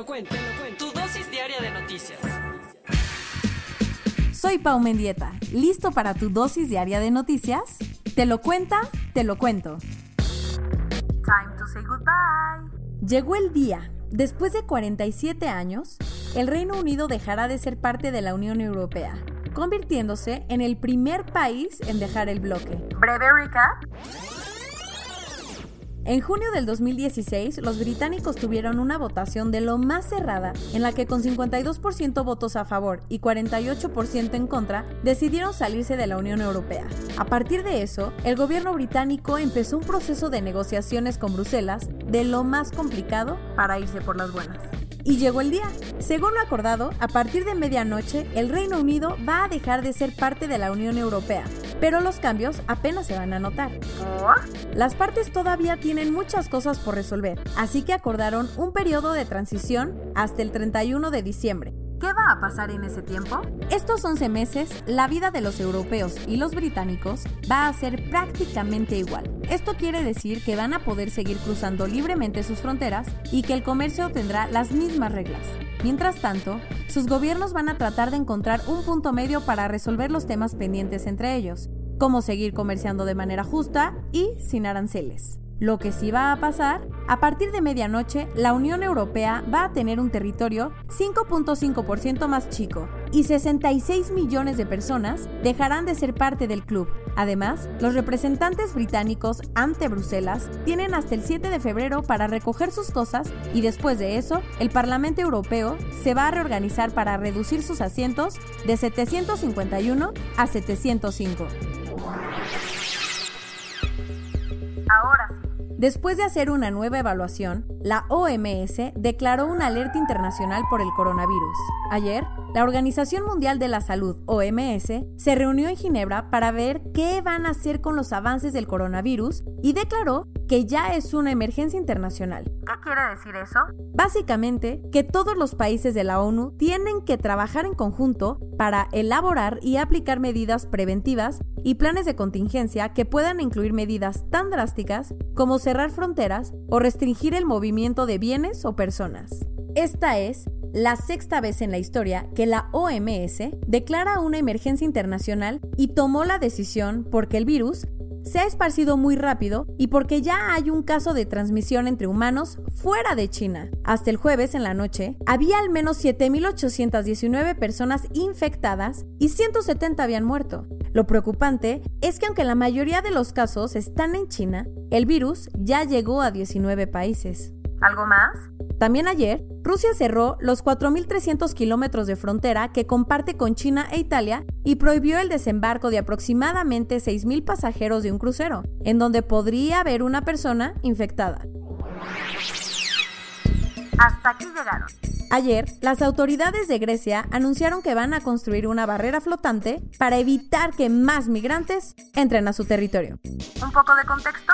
Lo cuento, te lo cuento. Tu dosis diaria de noticias. Soy Pau Mendieta, ¿listo para tu dosis diaria de noticias? Te lo cuenta, te lo cuento. Time to say goodbye. Llegó el día. Después de 47 años, el Reino Unido dejará de ser parte de la Unión Europea, convirtiéndose en el primer país en dejar el bloque. Breve recap. En junio del 2016, los británicos tuvieron una votación de lo más cerrada, en la que con 52% votos a favor y 48% en contra, decidieron salirse de la Unión Europea. A partir de eso, el gobierno británico empezó un proceso de negociaciones con Bruselas de lo más complicado para irse por las buenas. Y llegó el día. Según lo acordado, a partir de medianoche, el Reino Unido va a dejar de ser parte de la Unión Europea, pero los cambios apenas se van a notar. Las partes todavía tienen muchas cosas por resolver, así que acordaron un periodo de transición hasta el 31 de diciembre. ¿Qué va a pasar en ese tiempo? Estos 11 meses, la vida de los europeos y los británicos va a ser prácticamente igual. Esto quiere decir que van a poder seguir cruzando libremente sus fronteras y que el comercio tendrá las mismas reglas. Mientras tanto, sus gobiernos van a tratar de encontrar un punto medio para resolver los temas pendientes entre ellos, como seguir comerciando de manera justa y sin aranceles. Lo que sí va a pasar, a partir de medianoche, la Unión Europea va a tener un territorio 5.5% más chico y 66 millones de personas dejarán de ser parte del club. Además, los representantes británicos ante Bruselas tienen hasta el 7 de febrero para recoger sus cosas y después de eso, el Parlamento Europeo se va a reorganizar para reducir sus asientos de 751 a 705. Ahora sí. Después de hacer una nueva evaluación, la OMS declaró una alerta internacional por el coronavirus. Ayer, la Organización Mundial de la Salud, OMS, se reunió en Ginebra para ver qué van a hacer con los avances del coronavirus y declaró que ya es una emergencia internacional. ¿Qué quiere decir eso? Básicamente, que todos los países de la ONU tienen que trabajar en conjunto para elaborar y aplicar medidas preventivas y planes de contingencia que puedan incluir medidas tan drásticas como cerrar fronteras o restringir el movimiento de bienes o personas. Esta es la sexta vez en la historia que la OMS declara una emergencia internacional y tomó la decisión porque el virus se ha esparcido muy rápido y porque ya hay un caso de transmisión entre humanos fuera de China. Hasta el jueves en la noche, había al menos 7.819 personas infectadas y 170 habían muerto. Lo preocupante es que aunque la mayoría de los casos están en China, el virus ya llegó a 19 países. ¿Algo más? También ayer, Rusia cerró los 4.300 kilómetros de frontera que comparte con China e Italia y prohibió el desembarco de aproximadamente 6.000 pasajeros de un crucero, en donde podría haber una persona infectada. Hasta aquí llegaron. Ayer, las autoridades de Grecia anunciaron que van a construir una barrera flotante para evitar que más migrantes entren a su territorio. ¿Un poco de contexto?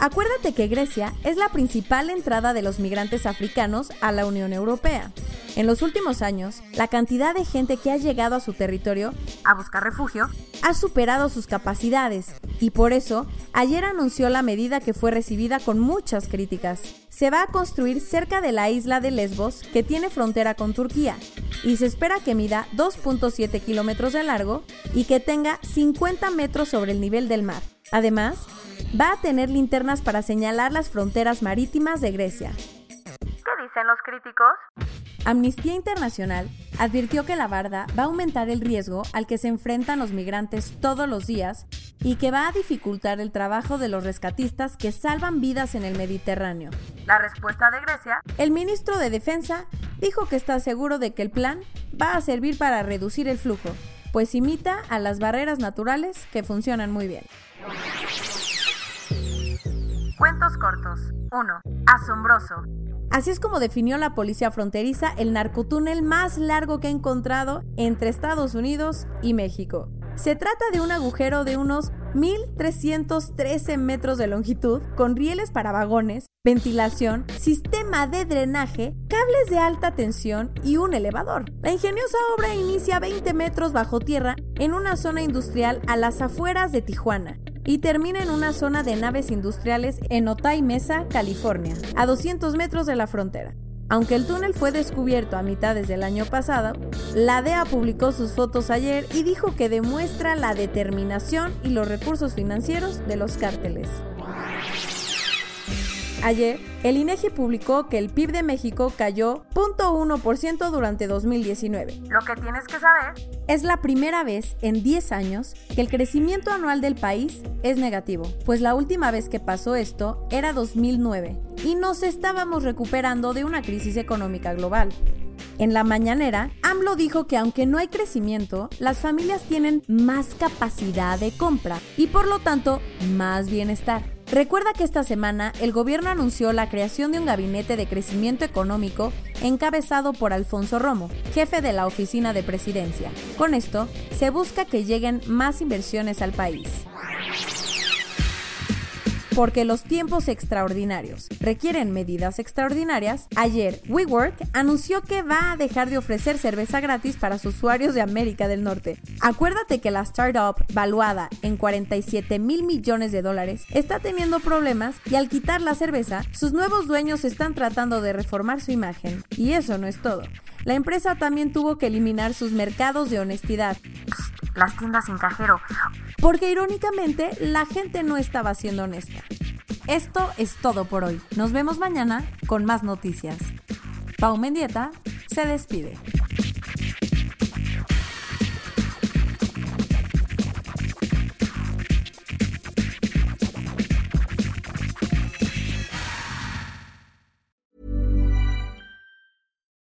Acuérdate que Grecia es la principal entrada de los migrantes africanos a la Unión Europea. En los últimos años, la cantidad de gente que ha llegado a su territorio a buscar refugio ha superado sus capacidades y por eso ayer anunció la medida que fue recibida con muchas críticas. Se va a construir cerca de la isla de Lesbos que tiene frontera con Turquía y se espera que mida 2.7 kilómetros de largo y que tenga 50 metros sobre el nivel del mar. Además, va a tener linternas para señalar las fronteras marítimas de Grecia. ¿Qué dicen los críticos? Amnistía Internacional advirtió que la barda va a aumentar el riesgo al que se enfrentan los migrantes todos los días y que va a dificultar el trabajo de los rescatistas que salvan vidas en el Mediterráneo. La respuesta de Grecia, el ministro de Defensa dijo que está seguro de que el plan va a servir para reducir el flujo, pues imita a las barreras naturales que funcionan muy bien. Cuentos cortos. 1. Asombroso. Así es como definió la policía fronteriza el narcotúnel más largo que ha encontrado entre Estados Unidos y México. Se trata de un agujero de unos 1.313 metros de longitud, con rieles para vagones, ventilación, sistema de drenaje, cables de alta tensión y un elevador. La ingeniosa obra inicia 20 metros bajo tierra en una zona industrial a las afueras de Tijuana y termina en una zona de naves industriales en Otay Mesa, California, a 200 metros de la frontera. Aunque el túnel fue descubierto a mitades del año pasado, la DEA publicó sus fotos ayer y dijo que demuestra la determinación y los recursos financieros de los cárteles. Ayer, el INEGI publicó que el PIB de México cayó 0.1% durante 2019. Lo que tienes que saber es la primera vez en 10 años que el crecimiento anual del país es negativo, pues la última vez que pasó esto era 2009 y nos estábamos recuperando de una crisis económica global. En la mañanera, AMLO dijo que aunque no hay crecimiento, las familias tienen más capacidad de compra y por lo tanto más bienestar. Recuerda que esta semana el gobierno anunció la creación de un gabinete de crecimiento económico encabezado por Alfonso Romo, jefe de la oficina de presidencia. Con esto, se busca que lleguen más inversiones al país porque los tiempos extraordinarios requieren medidas extraordinarias, ayer WeWork anunció que va a dejar de ofrecer cerveza gratis para sus usuarios de América del Norte. Acuérdate que la startup, valuada en 47 mil millones de dólares, está teniendo problemas y al quitar la cerveza, sus nuevos dueños están tratando de reformar su imagen. Y eso no es todo. La empresa también tuvo que eliminar sus mercados de honestidad. Las tiendas sin cajero porque irónicamente la gente no estaba siendo honesta. Esto es todo por hoy. Nos vemos mañana con más noticias. Pau Mendieta se despide.